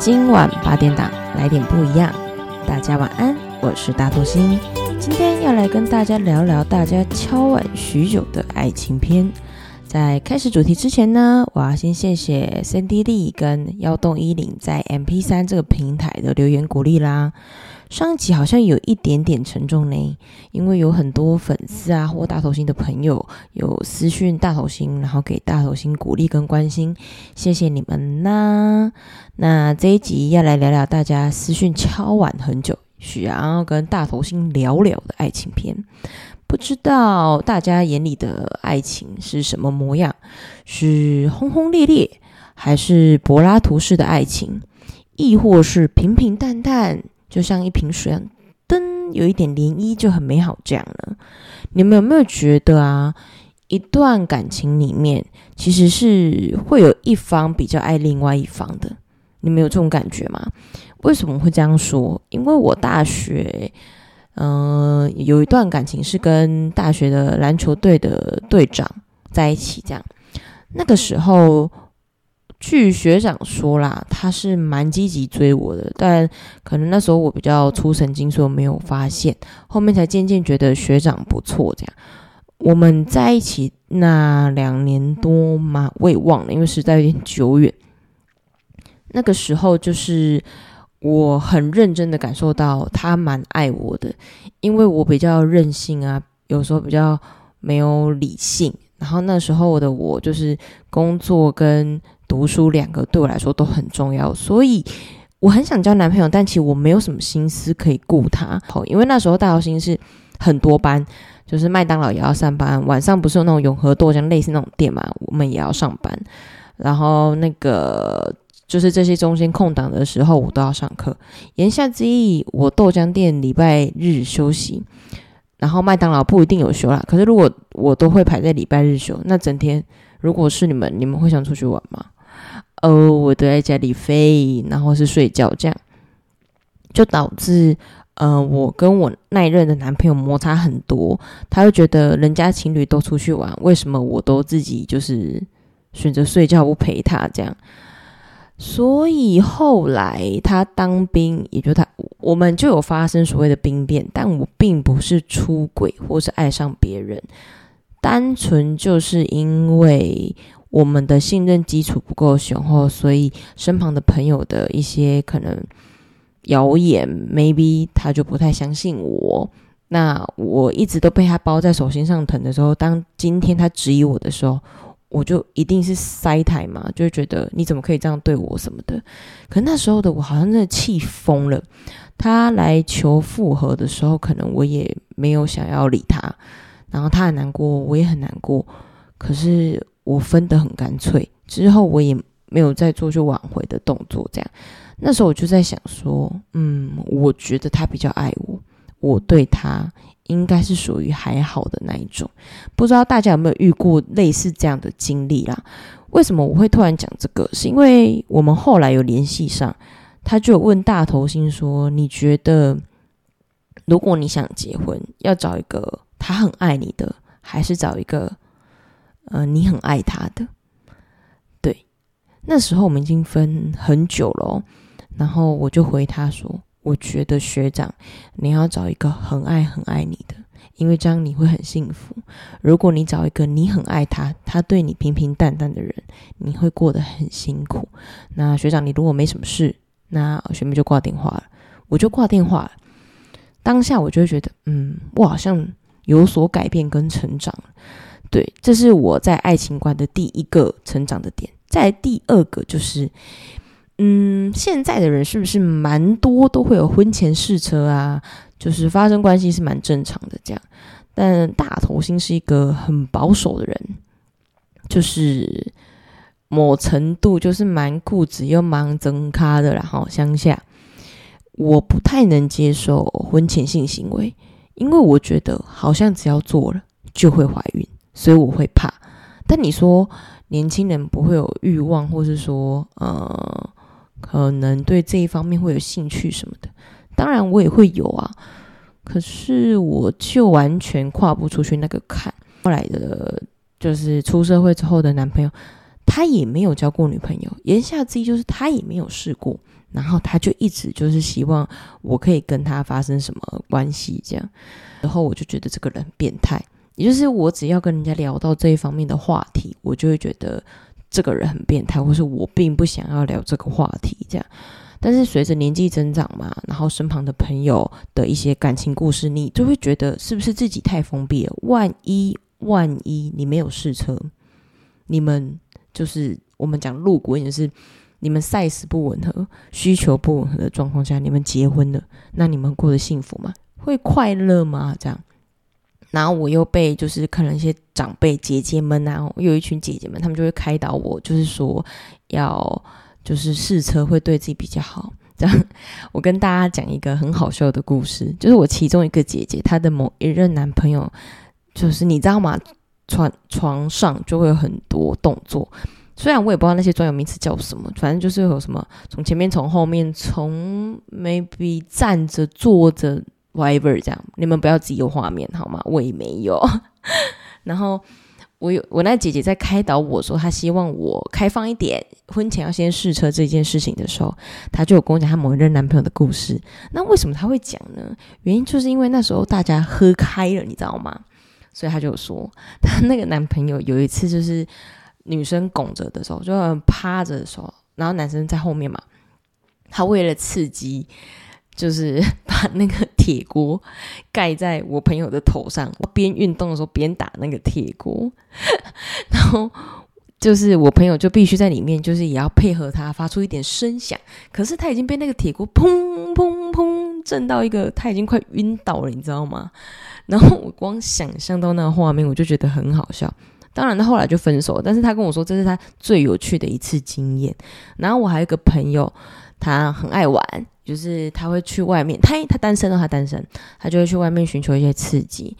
今晚八点档来点不一样，大家晚安，我是大头星，今天要来跟大家聊聊大家敲碗许久的爱情片。在开始主题之前呢，我要先谢谢 Sandy 跟幺洞一零在 MP3 这个平台的留言鼓励啦。上一集好像有一点点沉重呢，因为有很多粉丝啊或大头星的朋友有私讯大头星，然后给大头星鼓励跟关心，谢谢你们啦。那这一集要来聊聊大家私讯敲碗很久，想要跟大头星聊聊的爱情片。不知道大家眼里的爱情是什么模样？是轰轰烈烈，还是柏拉图式的爱情，亦或是平平淡淡，就像一瓶水，噔，有一点涟漪就很美好这样呢？你们有没有觉得啊，一段感情里面其实是会有一方比较爱另外一方的？你们有这种感觉吗？为什么会这样说？因为我大学。嗯、有一段感情是跟大学的篮球队的队长在一起，这样。那个时候，据学长说啦，他是蛮积极追我的，但可能那时候我比较粗神经，所以我没有发现。后面才渐渐觉得学长不错，这样。我们在一起那两年多嘛，我也忘了，因为实在有点久远。那个时候就是。我很认真的感受到他蛮爱我的，因为我比较任性啊，有时候比较没有理性。然后那时候的我就是工作跟读书两个对我来说都很重要，所以我很想交男朋友，但其实我没有什么心思可以顾他。好，因为那时候大头星是很多班，就是麦当劳也要上班，晚上不是有那种永和豆浆类似那种店嘛，我们也要上班，然后那个。就是这些中间空档的时候，我都要上课。言下之意，我豆浆店礼拜日休息，然后麦当劳不一定有休啦。可是如果我都会排在礼拜日休，那整天如果是你们，你们会想出去玩吗？哦，我都在家里飞，然后是睡觉，这样就导致呃，我跟我那一任的男朋友摩擦很多。他会觉得人家情侣都出去玩，为什么我都自己就是选择睡觉不陪他这样？所以后来他当兵，也就他我们就有发生所谓的兵变，但我并不是出轨或是爱上别人，单纯就是因为我们的信任基础不够雄厚，所以身旁的朋友的一些可能谣言，maybe 他就不太相信我。那我一直都被他包在手心上疼的时候，当今天他质疑我的时候。我就一定是塞台嘛，就会觉得你怎么可以这样对我什么的。可那时候的我好像真的气疯了。他来求复合的时候，可能我也没有想要理他，然后他很难过，我也很难过。可是我分得很干脆，之后我也没有再做去挽回的动作。这样，那时候我就在想说，嗯，我觉得他比较爱我，我对他。应该是属于还好的那一种，不知道大家有没有遇过类似这样的经历啦？为什么我会突然讲这个？是因为我们后来有联系上，他就问大头星说：“你觉得，如果你想结婚，要找一个他很爱你的，还是找一个呃你很爱他的？”对，那时候我们已经分很久了，然后我就回他说。我觉得学长，你要找一个很爱很爱你的，因为这样你会很幸福。如果你找一个你很爱他，他对你平平淡淡的人，你会过得很辛苦。那学长，你如果没什么事，那学妹就挂电话了，我就挂电话了。当下我就会觉得，嗯，我好像有所改变跟成长。对，这是我在爱情观的第一个成长的点。再第二个就是。嗯，现在的人是不是蛮多都会有婚前试车啊？就是发生关系是蛮正常的这样。但大头星是一个很保守的人，就是某程度就是蛮固执又蛮增咖的。然后乡下，我不太能接受婚前性行为，因为我觉得好像只要做了就会怀孕，所以我会怕。但你说年轻人不会有欲望，或是说呃。可能对这一方面会有兴趣什么的，当然我也会有啊。可是我就完全跨不出去那个坎。后来的，就是出社会之后的男朋友，他也没有交过女朋友，言下之意就是他也没有试过，然后他就一直就是希望我可以跟他发生什么关系这样，然后我就觉得这个人变态，也就是我只要跟人家聊到这一方面的话题，我就会觉得这个人很变态，或是我并不想要聊这个话题这样。但是随着年纪增长嘛，然后身旁的朋友的一些感情故事，你就会觉得是不是自己太封闭了？万一万一你没有试车，你们就是我们讲路轨，也是你们 size 不吻合、需求不吻合的状况下，你们结婚了，那你们过得幸福吗？会快乐吗？这样，然后我又被就是可能一些长辈姐姐们啊，有一群姐姐们，他们就会开导我，就是说要。就是试车会对自己比较好。这样，我跟大家讲一个很好笑的故事，就是我其中一个姐姐，她的某一任男朋友，就是你知道吗？床床上就会有很多动作，虽然我也不知道那些专有名词叫什么，反正就是有什么从前面、从后面、从 maybe 站着、坐着，whatever 这样。你们不要自己有画面好吗？我也没有。然后。我有我那姐姐在开导我说，她希望我开放一点，婚前要先试车这件事情的时候，她就有跟我讲她某一任男朋友的故事。那为什么她会讲呢？原因就是因为那时候大家喝开了，你知道吗？所以她就说，她那个男朋友有一次就是女生拱着的时候，就趴着的时候，然后男生在后面嘛，他为了刺激。就是 把那个铁锅盖在我朋友的头上，我边运动的时候边打那个铁锅，然后就是我朋友就必须在里面，就是也要配合他发出一点声响。可是他已经被那个铁锅砰砰砰震到一个，他已经快晕倒了，你知道吗？然后我光想象到那个画面，我就觉得很好笑。当然，他后来就分手了，但是他跟我说这是他最有趣的一次经验。然后我还有一个朋友，他很爱玩。就是他会去外面，他他单身哦，他单身，他就会去外面寻求一些刺激。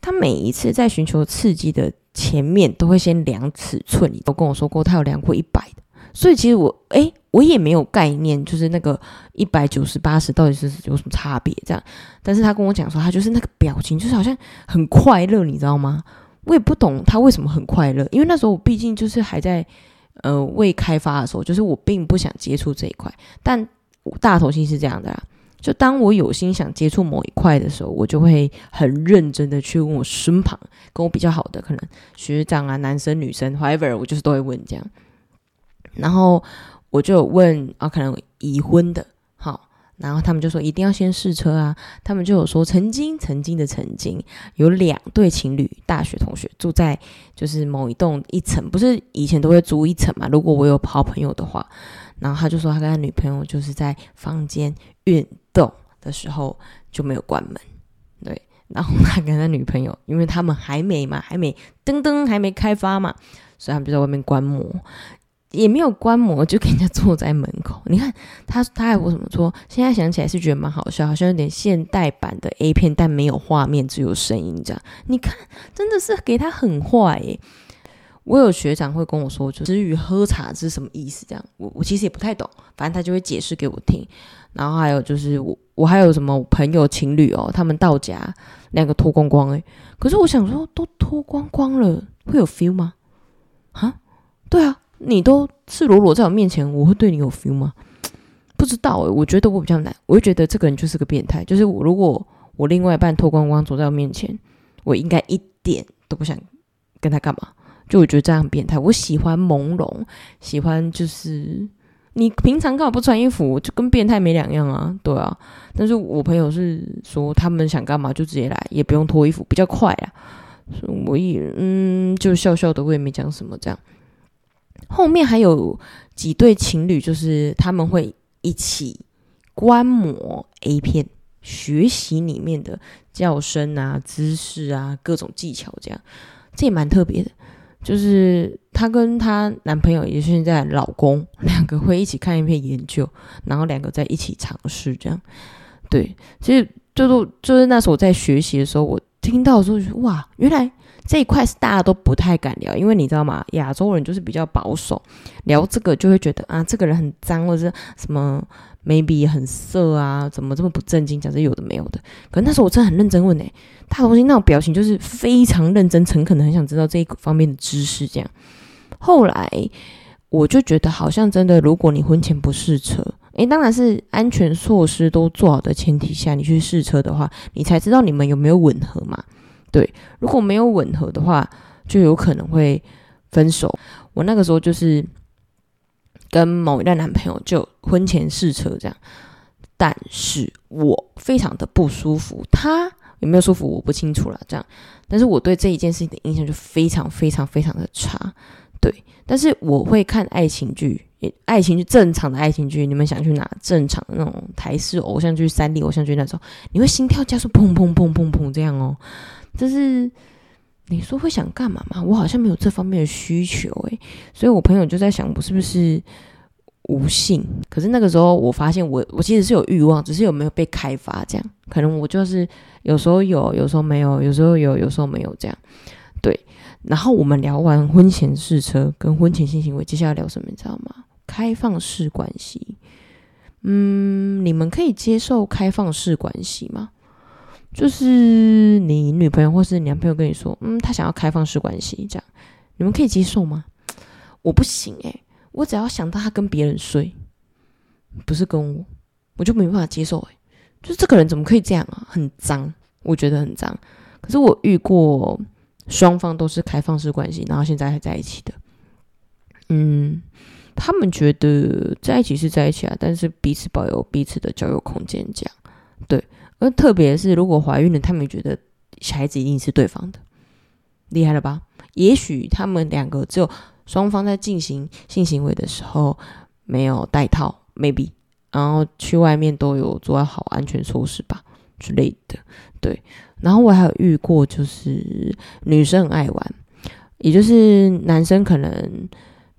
他每一次在寻求刺激的前面，都会先量尺寸。你都跟我说过，他有量过一百的，所以其实我诶，我也没有概念，就是那个一百九十八十到底是有什么差别这样。但是他跟我讲说，他就是那个表情，就是好像很快乐，你知道吗？我也不懂他为什么很快乐，因为那时候我毕竟就是还在呃未开发的时候，就是我并不想接触这一块，但。大头星是这样的啊，就当我有心想接触某一块的时候，我就会很认真的去问我身旁跟我比较好的可能学长啊，男生女生，however，我就是都会问这样。然后我就问啊，可能已婚的，好，然后他们就说一定要先试车啊。他们就有说曾经曾经的曾经有两对情侣，大学同学住在就是某一栋一层，不是以前都会租一层嘛？如果我有好朋友的话。然后他就说，他跟他女朋友就是在房间运动的时候就没有关门，对。然后他跟他女朋友，因为他们还没嘛，还没噔噔还没开发嘛，所以他们就在外面观摩，也没有观摩，就给人家坐在门口。你看他，他还我怎么说？现在想起来是觉得蛮好笑，好像有点现代版的 A 片，但没有画面，只有声音这样。你看，真的是给他很坏耶。我有学长会跟我说，就“止语喝茶”是什么意思？这样，我我其实也不太懂，反正他就会解释给我听。然后还有就是我我还有什么朋友情侣哦，他们到家两个脱光光诶，可是我想说，都脱光光了，会有 feel 吗？啊，对啊，你都赤裸裸在我面前，我会对你有 feel 吗？不知道诶，我觉得我比较难，我会觉得这个人就是个变态。就是我如果我另外一半脱光光走在我面前，我应该一点都不想跟他干嘛。就我觉得这样很变态，我喜欢朦胧，喜欢就是你平常干嘛不穿衣服，就跟变态没两样啊，对啊。但是我朋友是说他们想干嘛就直接来，也不用脱衣服，比较快啊。所以我也嗯，就笑笑的，我也没讲什么这样。后面还有几对情侣，就是他们会一起观摩 A 片，学习里面的叫声啊、姿势啊、各种技巧，这样这也蛮特别的。就是她跟她男朋友，也是现在老公，两个会一起看一篇研究，然后两个在一起尝试这样。对，其实就是就是那时候我在学习的时候，我听到的时候就哇，原来这一块是大家都不太敢聊，因为你知道吗？亚洲人就是比较保守，聊这个就会觉得啊，这个人很脏，或者什么。maybe 很色啊，怎么这么不正经？讲这有的没有的。可是那时候我真的很认真问诶、欸，他东西那种表情就是非常认真、诚恳的，很想知道这一方面的知识。这样，后来我就觉得，好像真的，如果你婚前不试车，诶，当然是安全措施都做好的前提下，你去试车的话，你才知道你们有没有吻合嘛。对，如果没有吻合的话，就有可能会分手。我那个时候就是跟某一任男朋友就婚前试车这样，但是我非常的不舒服，他有没有舒服我不清楚了。这样，但是我对这一件事情的印象就非常非常非常的差。对，但是我会看爱情剧，爱情剧正常的爱情剧，你们想去哪？正常的那种台式偶像剧、三 D 偶像剧那种，你会心跳加速，砰砰砰砰砰这样哦。就是你说会想干嘛吗？我好像没有这方面的需求诶，所以我朋友就在想我是不是无性？可是那个时候我发现我我其实是有欲望，只是有没有被开发这样。可能我就是有时候有，有时候没有，有时候有，有时候没有这样。对，然后我们聊完婚前试车跟婚前性行为，接下来聊什么？你知道吗？开放式关系。嗯，你们可以接受开放式关系吗？就是你女朋友或是你男朋友跟你说，嗯，他想要开放式关系，这样你们可以接受吗？我不行诶、我只要想到他跟别人睡，不是跟我，我就没办法接受诶、就是这个人怎么可以这样啊？很脏，我觉得很脏。可是我遇过双方都是开放式关系，然后现在还在一起的，嗯，他们觉得在一起是在一起啊，但是彼此保有彼此的交友空间，这样对。而特别是如果怀孕了，他们觉得小孩子一定是对方的，厉害了吧？也许他们两个只有双方在进行性行为的时候没有戴套，maybe，然后去外面都有做好安全措施吧之类的。对，然后我还有遇过，就是女生很爱玩，也就是男生可能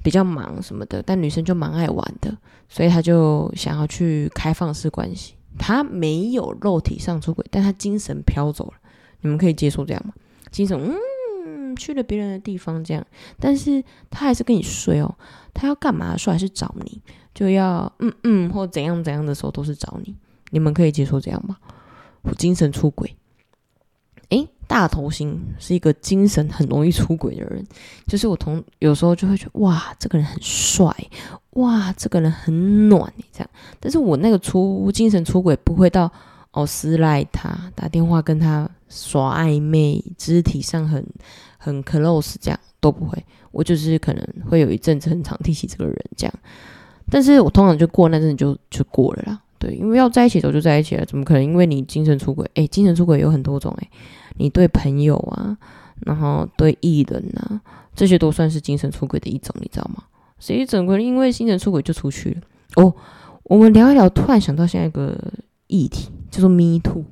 比较忙什么的，但女生就蛮爱玩的，所以他就想要去开放式关系。他没有肉体上出轨，但他精神飘走了。你们可以接受这样吗？精神嗯去了别人的地方这样，但是他还是跟你睡哦。他要干嘛的时候还是找你，就要嗯嗯或怎样怎样的时候都是找你。你们可以接受这样吗？精神出轨。大头星是一个精神很容易出轨的人，就是我同有时候就会觉得哇，这个人很帅。哇，这个人很暖，这样。但是我那个出精神出轨不会到哦，私赖他，打电话跟他耍暧昧，肢体上很很 close，这样都不会。我就是可能会有一阵子很常提起这个人这样，但是我通常就过那阵就就过了啦。对，因为要在一起的时候就在一起了，怎么可能因为你精神出轨？诶，精神出轨有很多种诶，你对朋友啊，然后对艺人啊，这些都算是精神出轨的一种，你知道吗？谁整个人因为精神出轨就出去了？哦，我们聊一聊，突然想到现在一个议题，叫做 “me too”。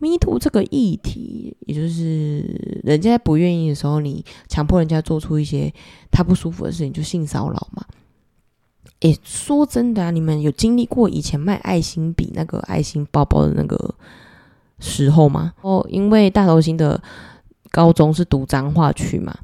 me too 这个议题，也就是人家不愿意的时候，你强迫人家做出一些他不舒服的事情，就性骚扰嘛。诶，说真的啊，你们有经历过以前卖爱心笔、那个爱心包包的那个时候嘛？哦，因为大头星的高中是读彰化区嘛。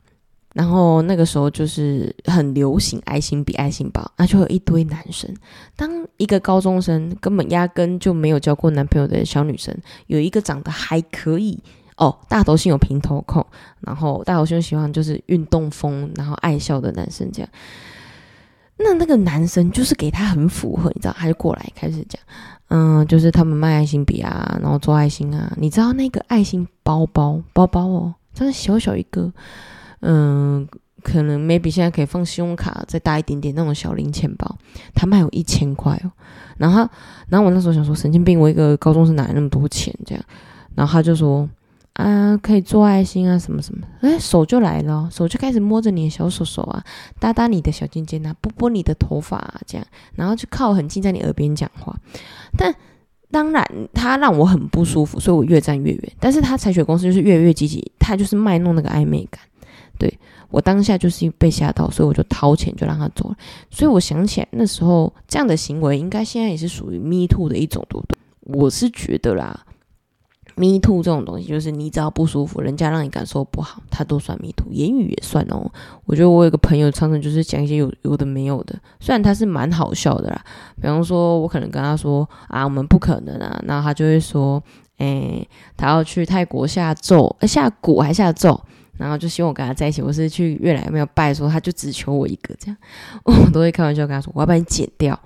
然后那个时候就是很流行爱心比、爱心包，那就有一堆男生。当一个高中生根本压根就没有交过男朋友的小女生，有一个长得还可以哦，大头星有平头控，然后大头星喜欢就是运动风，然后爱笑的男生这样。那那个男生就是给他很符合，你知道，他就过来开始讲，嗯，就是他们卖爱心笔啊，然后做爱心啊，你知道那个爱心包包包包哦，真的小小一个。嗯，可能 maybe 现在可以放信用卡再大一点点那种小零钱包，他卖有一千块哦。然后，然后我那时候想说神经病，我一个高中生哪来那么多钱这样？然后他就说啊，可以做爱心啊什么什么，哎，手就来了，手就开始摸着你的小手手啊，搭搭你的小尖尖啊，拨拨你的头发啊这样，然后就靠很近在你耳边讲话。但当然他让我很不舒服，所以我越站越远。但是他采取公司就是越来越积极，他就是卖弄那个暧昧感。对，我当下就是被吓到，所以我就掏钱就让他走了。所以我想起来那时候这样的行为，应该现在也是属于 me too 的一种，对不对？我是觉得啦，me too 这种东西，就是你只要不舒服，人家让你感受不好，他都算 me too，言语也算哦。我觉得我有个朋友常常就是讲一些有有的没有的，虽然他是蛮好笑的啦。比方说，我可能跟他说啊，我们不可能啊，然后他就会说，诶，他要去泰国下咒，下蛊还下咒。然后就希望我跟他在一起，我是去越南没有拜说，他就只求我一个这样，我都会开玩笑跟他说，我要把你剪掉。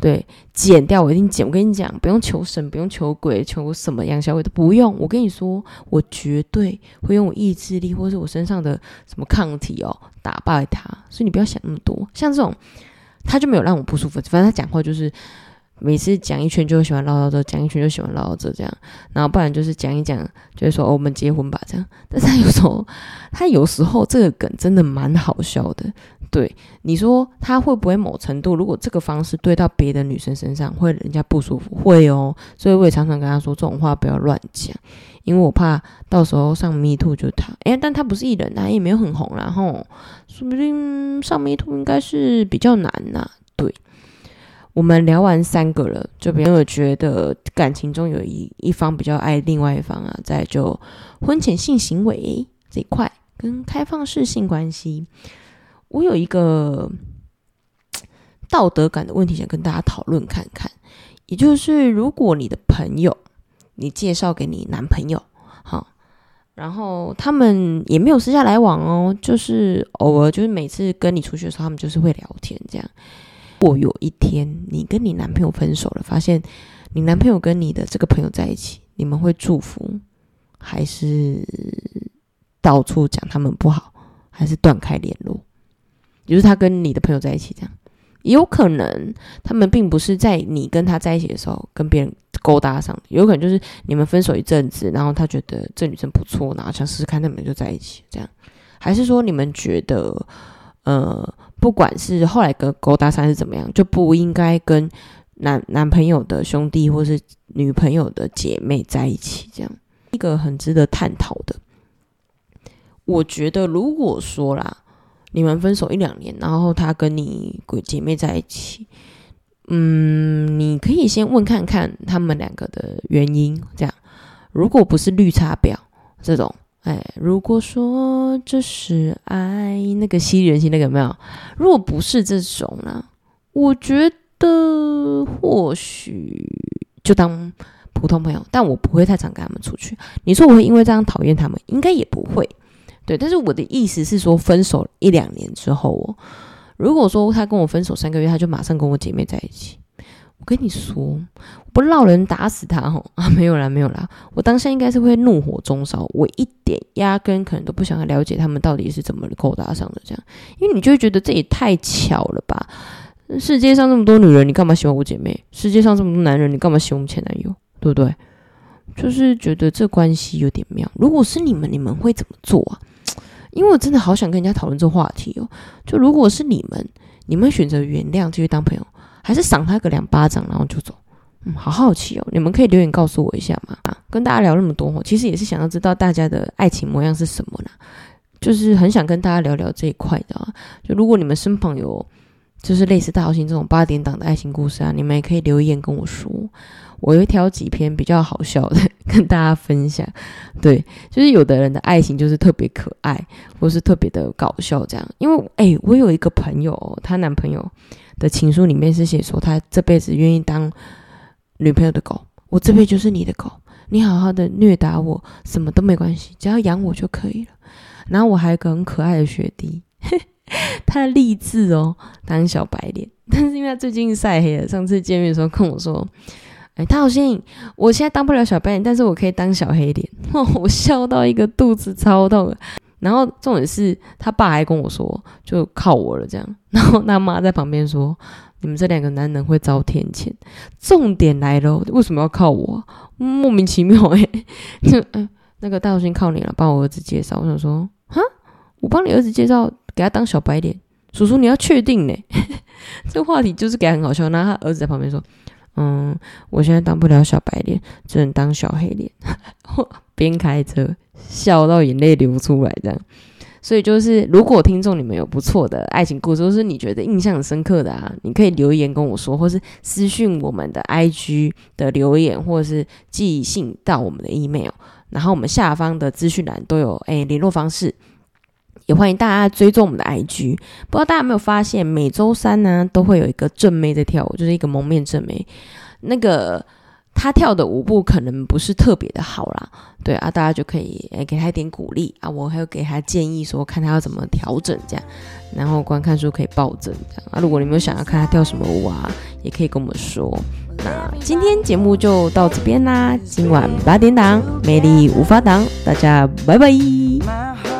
对，剪掉我一定剪。我跟你讲，不用求神，不用求鬼，求什么杨小伟都不用。我跟你说，我绝对会用我意志力，或是我身上的什么抗体哦，打败他。所以你不要想那么多。像这种，他就没有让我不舒服。反正他讲话就是每次讲一圈就喜欢唠叨着，讲一圈就喜欢唠叨着这样。然后不然就是讲一讲，就是说哦，我们结婚吧这样。但是他有时候，他有时候这个梗真的蛮好笑的。对，你说他会不会某程度，如果这个方式对到别的女生身上，会人家不舒服？会哦，所以我也常常跟他说这种话不要乱讲，因为我怕到时候上 Me Too 就他，哎，但他不是艺人啊，也没有很红，然后说不定上 Me Too 应该是比较难呐、啊。对，我们聊完三个了，就比较觉得感情中有一一方比较爱另外一方啊，再就婚前性行为这一块跟开放式性关系。我有一个 道德感的问题，想跟大家讨论看看。也就是，如果你的朋友，你介绍给你男朋友，好，然后他们也没有私下来往哦，就是偶尔，就是每次跟你出去的时候，他们就是会聊天这样。如果有一天你跟你男朋友分手了，发现你男朋友跟你的这个朋友在一起，你们会祝福，还是到处讲他们不好，还是断开联络？就是他跟你的朋友在一起，这样也有可能他们并不是在你跟他在一起的时候跟别人勾搭上，有可能就是你们分手一阵子，然后他觉得这女生不错，然后想试试看，他们就在一起，这样，还是说你们觉得，呃，不管是后来跟勾搭上是怎么样，就不应该跟男男朋友的兄弟或是女朋友的姐妹在一起，这样一个很值得探讨的。我觉得如果说啦。你们分手一两年，然后他跟你鬼姐妹在一起，嗯，你可以先问看看他们两个的原因。这样，如果不是绿茶婊这种，哎，如果说这是爱，那个吸人心那个有没有？如果不是这种呢，我觉得或许就当普通朋友，但我不会太常跟他们出去。你说我会因为这样讨厌他们，应该也不会。对，但是我的意思是说，分手一两年之后哦，如果说他跟我分手三个月，他就马上跟我姐妹在一起，我跟你说，不闹人打死他吼啊，没有啦，没有啦，我当下应该是会怒火中烧，我一点压根可能都不想要了解他们到底是怎么勾搭上的这样，因为你就会觉得这也太巧了吧，世界上这么多女人，你干嘛喜欢我姐妹？世界上这么多男人，你干嘛喜欢我前男友？对不对？就是觉得这关系有点妙。如果是你们，你们会怎么做啊？因为我真的好想跟人家讨论这话题哦。就如果是你们，你们选择原谅继续当朋友，还是赏他个两巴掌然后就走？嗯，好好奇哦。你们可以留言告诉我一下嘛。啊，跟大家聊那么多，其实也是想要知道大家的爱情模样是什么呢？就是很想跟大家聊聊这一块的啊。就如果你们身旁有就是类似大小新这种八点档的爱情故事啊，你们也可以留言跟我说。我会挑几篇比较好笑的 跟大家分享，对，就是有的人的爱情就是特别可爱，或是特别的搞笑这样。因为，诶，我有一个朋友，她男朋友的情书里面是写说，他这辈子愿意当女朋友的狗，我这辈子就是你的狗，你好好的虐打我，什么都没关系，只要养我就可以了。然后我还有个很可爱的学弟，他励志哦当小白脸，但是因为他最近晒黑了，上次见面的时候跟我说。哎，他好像我现在当不了小白脸，但是我可以当小黑脸。哦，我笑到一个肚子超痛。然后重点是他爸还跟我说，就靠我了这样。然后他妈在旁边说：“你们这两个男人会遭天谴。”重点来了，为什么要靠我？莫名其妙哎。就嗯，那个大头星靠你了，帮我儿子介绍。我想说，哈，我帮你儿子介绍，给他当小白脸。叔叔你要确定呢？这话题就是给他很好笑。然后他儿子在旁边说。嗯，我现在当不了小白脸，只能当小黑脸。边开车笑到眼泪流出来，这样。所以就是，如果听众你们有不错的爱情故事，或是你觉得印象深刻的啊，你可以留言跟我说，或是私讯我们的 IG 的留言，或是寄信到我们的 email，然后我们下方的资讯栏都有诶联络方式。也欢迎大家追踪我们的 IG，不知道大家有没有发现，每周三呢都会有一个正妹在跳舞，就是一个蒙面正妹。那个她跳的舞步可能不是特别的好啦，对啊，大家就可以诶给她一点鼓励啊，我还有给她建议说，看她要怎么调整这样，然后观看数可以暴增这样啊。如果你们想要看她跳什么舞啊，也可以跟我们说。那今天节目就到这边啦，今晚八点档，魅力无法挡，大家拜拜。